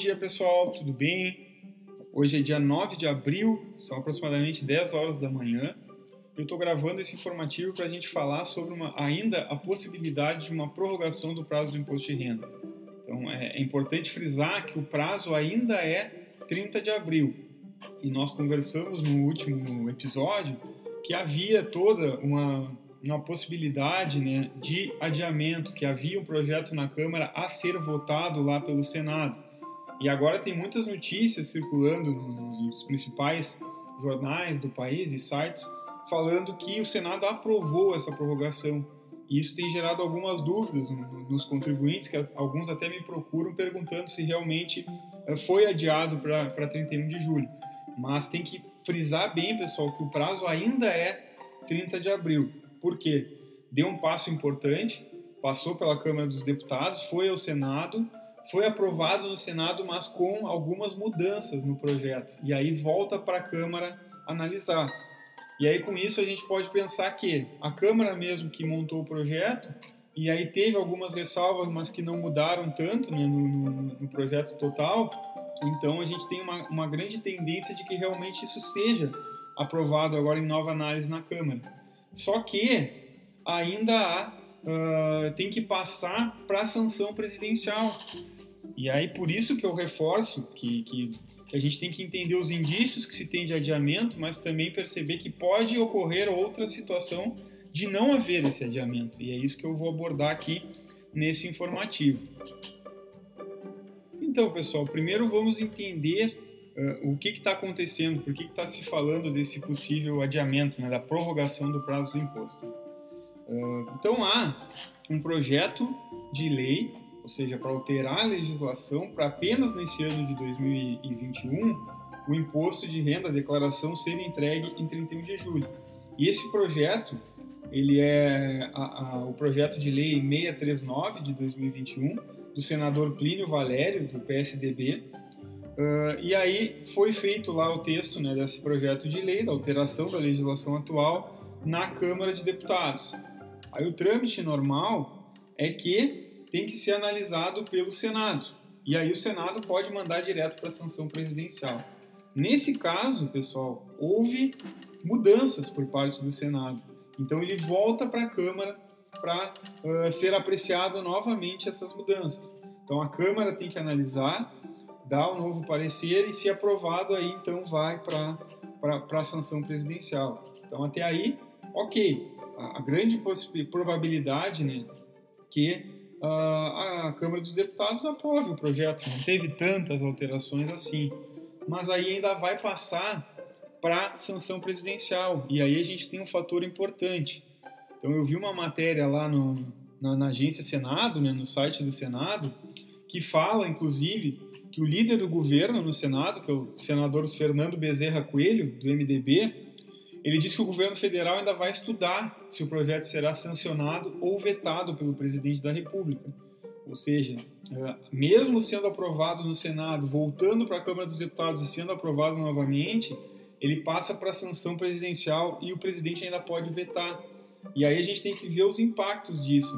dia, pessoal, tudo bem? Hoje é dia 9 de abril, são aproximadamente 10 horas da manhã. Eu estou gravando esse informativo para a gente falar sobre uma, ainda a possibilidade de uma prorrogação do prazo do imposto de renda. Então, é, é importante frisar que o prazo ainda é 30 de abril. E nós conversamos no último episódio que havia toda uma, uma possibilidade né, de adiamento, que havia um projeto na Câmara a ser votado lá pelo Senado. E agora tem muitas notícias circulando nos principais jornais do país e sites falando que o Senado aprovou essa prorrogação. E isso tem gerado algumas dúvidas nos contribuintes, que alguns até me procuram perguntando se realmente eh, foi adiado para 31 de julho. Mas tem que frisar bem, pessoal, que o prazo ainda é 30 de abril. Por quê? Deu um passo importante, passou pela Câmara dos Deputados, foi ao Senado foi aprovado no Senado, mas com algumas mudanças no projeto. E aí volta para a Câmara analisar. E aí com isso a gente pode pensar que a Câmara mesmo que montou o projeto e aí teve algumas ressalvas, mas que não mudaram tanto né, no, no, no, projeto total. Então a gente tem uma, uma grande tendência de que realmente isso seja aprovado agora em nova análise na Câmara. Só que ainda há, uh, tem que passar para a sanção presidencial. E aí, por isso que eu reforço que, que, que, a gente tem que entender os indícios que se tem de adiamento, mas também perceber que pode ocorrer outra situação de não haver esse adiamento. E é isso que eu vou abordar aqui nesse informativo. Então, pessoal, primeiro vamos entender uh, o que está acontecendo, por que está se falando desse possível adiamento, né, da prorrogação do prazo do imposto. Uh, então, há um projeto de lei ou seja, para alterar a legislação para apenas nesse ano de 2021 o imposto de renda, a declaração ser entregue em 31 de julho. E esse projeto, ele é a, a, o projeto de lei 639 de 2021 do senador Plínio Valério do PSDB. Uh, e aí foi feito lá o texto né, desse projeto de lei, da alteração da legislação atual na Câmara de Deputados. Aí o trâmite normal é que tem que ser analisado pelo Senado. E aí o Senado pode mandar direto para a sanção presidencial. Nesse caso, pessoal, houve mudanças por parte do Senado. Então ele volta para a Câmara para uh, ser apreciado novamente essas mudanças. Então a Câmara tem que analisar, dar o um novo parecer e, se aprovado, aí então vai para a sanção presidencial. Então até aí, ok. A, grande probabilidade né, que a Câmara dos Deputados aprove o projeto. Não teve tantas alterações assim. Mas aí ainda vai passar para sanção presidencial. E aí a gente tem um fator importante. Então eu vi uma matéria lá no, na, na agência Senado, né, no site do Senado, que fala, inclusive, que o líder do governo no Senado, que é o senador Fernando Bezerra Coelho, do MDB, ele diz que o governo federal ainda vai estudar se o projeto será sancionado ou vetado pelo presidente da República. Ou seja, é, mesmo sendo aprovado no Senado, voltando para a Câmara dos Deputados e sendo aprovado novamente, ele passa para a sanção presidencial e o presidente ainda pode vetar. E aí a gente tem que ver os impactos disso.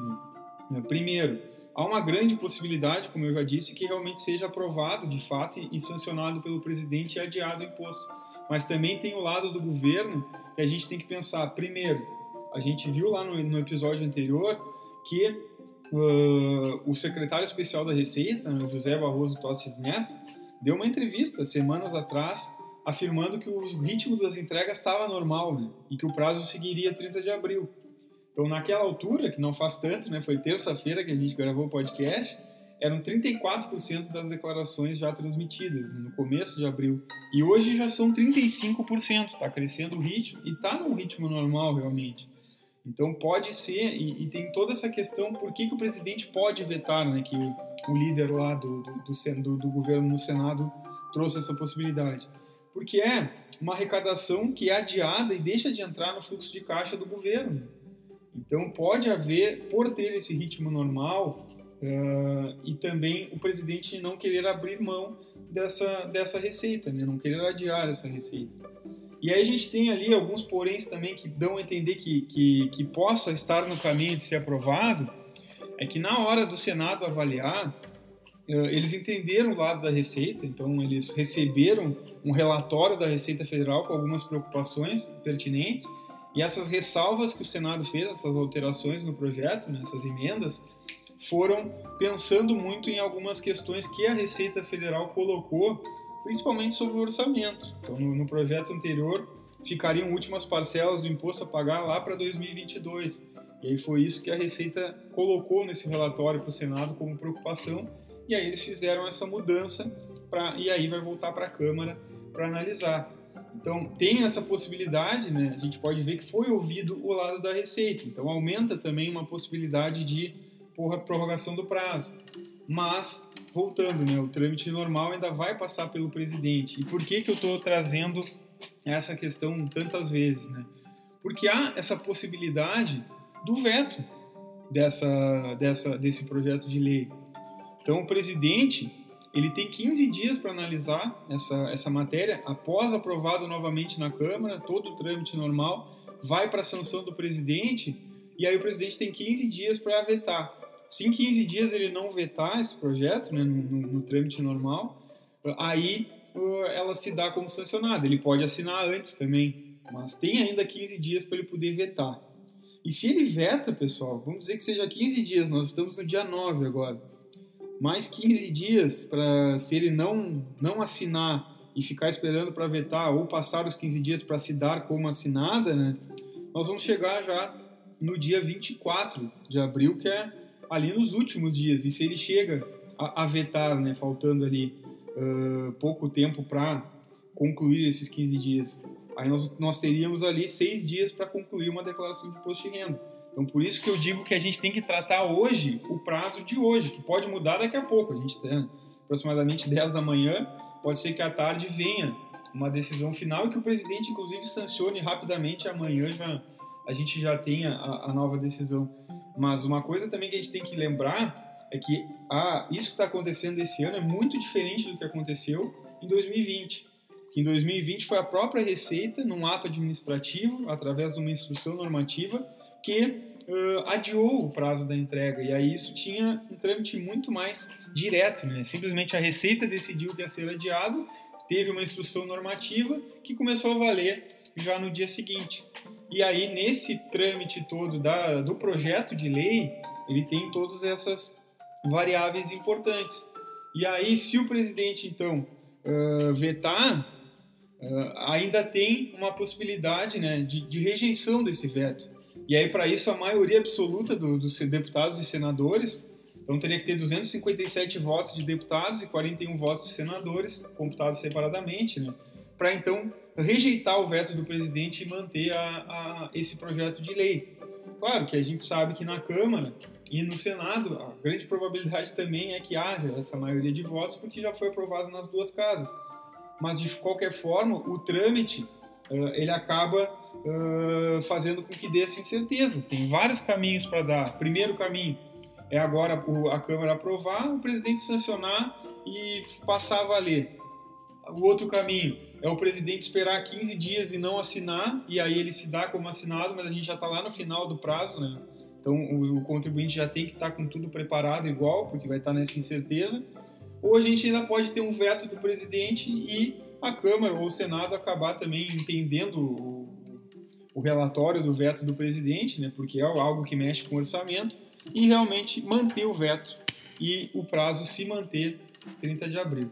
Né? Primeiro, há uma grande possibilidade, como eu já disse, que realmente seja aprovado de fato e sancionado pelo presidente e adiado o imposto mas também tem o lado do governo que a gente tem que pensar. Primeiro, a gente viu lá no, no episódio anterior que uh, o secretário especial da Receita, né, José Barroso Tostes Neto, deu uma entrevista semanas atrás afirmando que o ritmo das entregas estava normal né, e que o prazo seguiria 30 de abril. Então, naquela altura, que não faz tanto, né, foi terça-feira que a gente gravou o podcast, eram 34% das declarações já transmitidas né, no começo de abril. E hoje já são 35%, está crescendo o ritmo e está num ritmo normal realmente. Então pode ser, e, e, tem toda essa questão, por que, que o presidente pode vetar, né, que o, líder lá do, do, do, do governo no Senado trouxe essa possibilidade. Porque é uma arrecadação que é adiada e deixa de entrar no fluxo de caixa do governo. Então pode haver, por ter esse ritmo normal, Uh, e também o presidente não querer abrir mão dessa, dessa receita, né? não querer adiar essa receita. E aí a gente tem ali alguns poréns também que dão a entender que, que, que possa estar no caminho de ser aprovado, é que na hora do Senado avaliar, eles entenderam o lado da Receita, então eles receberam um relatório da Receita Federal com algumas preocupações pertinentes e essas ressalvas que o Senado fez, essas alterações no projeto, né, essas emendas, foram pensando muito em algumas questões que a Receita Federal colocou, principalmente sobre o orçamento. Então, no, no projeto anterior, ficariam últimas parcelas do imposto a pagar lá para 2022. E aí foi isso que a Receita colocou nesse relatório para o Senado como preocupação, e aí eles fizeram essa mudança pra, e aí vai voltar para a Câmara para analisar. Então tem essa possibilidade, né? A gente pode ver que foi ouvido o lado da Receita. Então aumenta também uma possibilidade de prorrogação do prazo. Mas voltando, né? O trâmite normal ainda vai passar pelo presidente. E por que que eu estou trazendo essa questão tantas vezes, né? Porque há essa possibilidade do veto dessa, dessa, desse projeto de lei. Então, o presidente ele tem 15 dias para analisar essa, essa matéria, após aprovado novamente na Câmara, todo o trâmite normal, vai para a sanção do presidente, e aí o presidente tem 15 dias para vetar. Se em 15 dias ele não vetar esse projeto, né, no, no, no trâmite normal, aí ela se dá como sancionada. Ele pode assinar antes também, mas tem ainda 15 dias para ele poder vetar. E se ele veta, pessoal, vamos dizer que seja 15 dias, nós estamos no dia 9 agora, mais 15 dias para se ele não, não assinar e ficar esperando para vetar ou passar os 15 dias para se dar como assinada, né, nós vamos chegar já no dia 24 de abril, que é ali nos últimos dias. E se ele chega a, a vetar, né, faltando ali uh, pouco tempo para concluir esses 15 dias, aí nós, nós teríamos ali seis dias para concluir uma declaração de imposto de renda. Então, por isso que eu digo que a gente tem que tratar hoje o prazo de hoje, que pode mudar daqui a pouco. A gente tem aproximadamente 10 da manhã, pode ser que à tarde venha uma decisão final e que o presidente, inclusive, sancione rapidamente. Amanhã já, a gente já tenha a, a nova decisão. Mas uma coisa também que a gente tem que lembrar é que ah, isso que está acontecendo esse ano é muito diferente do que aconteceu em 2020. Que em 2020 foi a própria Receita, num ato administrativo, através de uma instrução normativa, que uh, adiou o prazo da entrega. E aí isso tinha um trâmite muito mais direto. Né? Simplesmente a Receita decidiu que ia ser adiado, teve uma instrução normativa que começou a valer já no dia seguinte. E aí, nesse trâmite todo da, do projeto de lei, ele tem todas essas variáveis importantes. E aí, se o presidente, então, uh, vetar, uh, ainda tem uma possibilidade né, de, de, rejeição desse veto. E aí, para isso, a maioria absoluta do, dos deputados e senadores, então teria que ter 257 votos de deputados e 41 votos de senadores, computados separadamente, né, para então rejeitar o veto do presidente e manter a, a, esse projeto de lei. Claro que a gente sabe que na Câmara e no Senado, a grande probabilidade também é que haja essa maioria de votos, porque já foi aprovado nas duas casas. Mas, de qualquer forma, o trâmite uh, ele acaba uh, fazendo com que dê essa incerteza. Tem vários caminhos para dar. Primeiro caminho é agora a Câmara aprovar, o presidente sancionar e passar a valer. O outro caminho é o presidente esperar 15 dias e não assinar, e aí ele se dá como assinado, mas a gente já está lá no final do prazo, né? Então, o, o contribuinte já tem que estar com tudo preparado igual, porque vai estar nessa incerteza. Ou a gente ainda pode ter um veto do presidente e a Câmara ou o Senado acabar também entendendo o, o relatório do veto do presidente, né, porque é algo que mexe com o orçamento, e realmente manter o veto e o prazo se manter 30 de abril.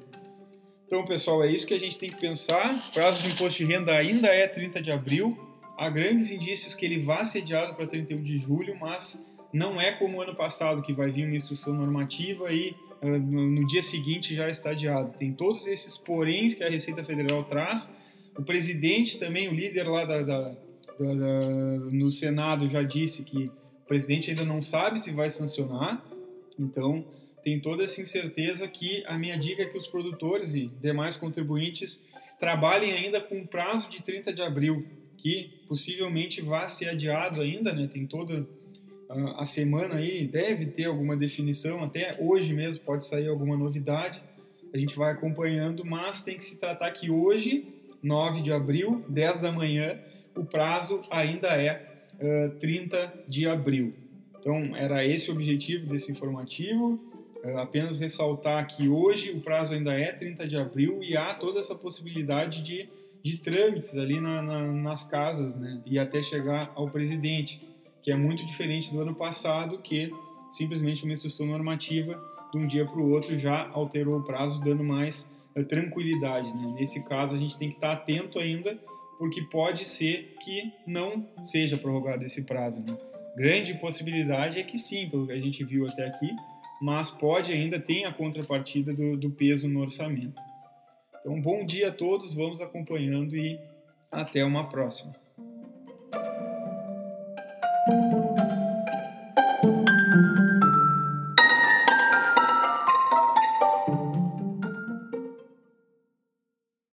Então, pessoal, é isso que a gente tem que pensar. Prazo de imposto de renda ainda é 30 de abril, há grandes indícios que ele vá ser adiado para 31 de julho, mas não é como ano passado, que vai vir uma instrução normativa e uh, no, no, dia seguinte já está adiado. Tem todos esses poréns que a Receita Federal traz. O presidente também, o líder lá da, da, da, no Senado já disse que o presidente ainda não sabe se vai sancionar, então tem toda essa incerteza que a minha dica é que os produtores e demais contribuintes trabalhem ainda com prazo de 30 de abril, que possivelmente vai ser adiado ainda, né? Tem toda a semana aí, deve ter alguma definição, até hoje mesmo pode sair alguma novidade. A gente vai acompanhando, mas tem que se tratar que hoje, 9 de abril, 10 da manhã, o prazo ainda é uh, 30 de abril. Então, era esse o objetivo desse informativo. Uh, apenas ressaltar que hoje o prazo ainda é 30 de abril e há toda essa possibilidade de, de trâmites ali na, na, nas casas, né? E até chegar ao presidente, que é muito diferente do ano passado, que simplesmente uma instrução normativa de um dia para o outro já alterou o prazo, dando mais uh, tranquilidade. Né? Nesse caso, a gente tem que estar atento ainda, porque pode ser que não seja prorrogado esse prazo. Né? Grande possibilidade é que sim, pelo que a gente viu até aqui, mas pode ainda ter a contrapartida do, do peso no orçamento. Então, bom dia a todos, vamos acompanhando e até uma próxima.